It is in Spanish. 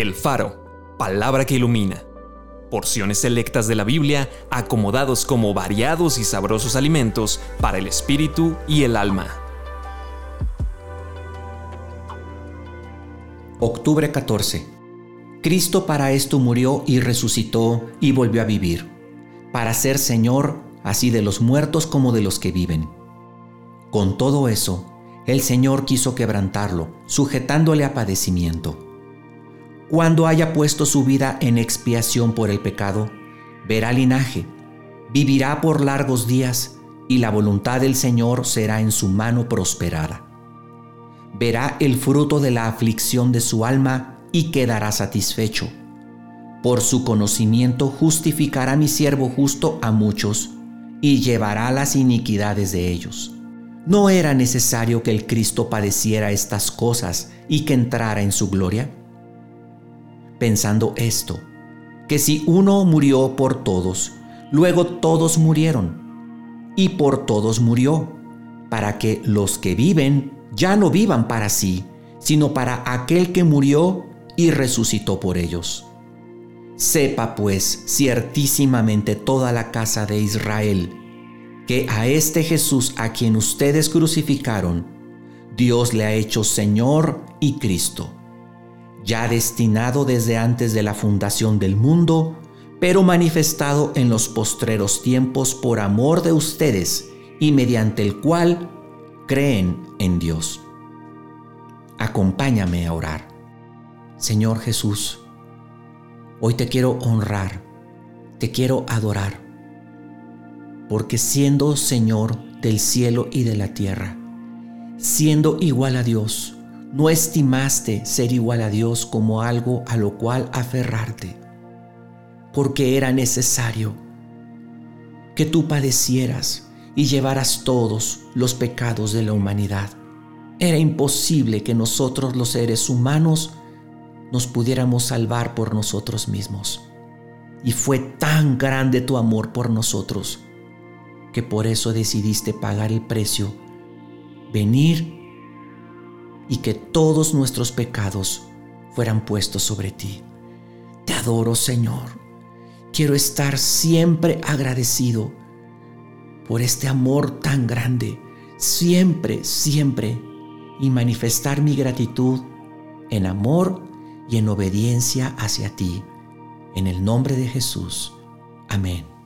El Faro, palabra que ilumina. Porciones selectas de la Biblia acomodados como variados y sabrosos alimentos para el espíritu y el alma. Octubre 14. Cristo para esto murió y resucitó y volvió a vivir, para ser Señor así de los muertos como de los que viven. Con todo eso, el Señor quiso quebrantarlo, sujetándole a padecimiento cuando haya puesto su vida en expiación por el pecado, verá linaje, vivirá por largos días y la voluntad del Señor será en su mano prosperada. Verá el fruto de la aflicción de su alma y quedará satisfecho. Por su conocimiento justificará mi siervo justo a muchos y llevará las iniquidades de ellos. ¿No era necesario que el Cristo padeciera estas cosas y que entrara en su gloria? Pensando esto, que si uno murió por todos, luego todos murieron, y por todos murió, para que los que viven ya no vivan para sí, sino para aquel que murió y resucitó por ellos. Sepa pues ciertísimamente toda la casa de Israel, que a este Jesús a quien ustedes crucificaron, Dios le ha hecho Señor y Cristo ya destinado desde antes de la fundación del mundo, pero manifestado en los postreros tiempos por amor de ustedes y mediante el cual creen en Dios. Acompáñame a orar. Señor Jesús, hoy te quiero honrar, te quiero adorar, porque siendo Señor del cielo y de la tierra, siendo igual a Dios, no estimaste ser igual a Dios como algo a lo cual aferrarte, porque era necesario que tú padecieras y llevaras todos los pecados de la humanidad. Era imposible que nosotros los seres humanos nos pudiéramos salvar por nosotros mismos. Y fue tan grande tu amor por nosotros que por eso decidiste pagar el precio, venir y que todos nuestros pecados fueran puestos sobre ti. Te adoro, Señor. Quiero estar siempre agradecido por este amor tan grande, siempre, siempre, y manifestar mi gratitud en amor y en obediencia hacia ti. En el nombre de Jesús. Amén.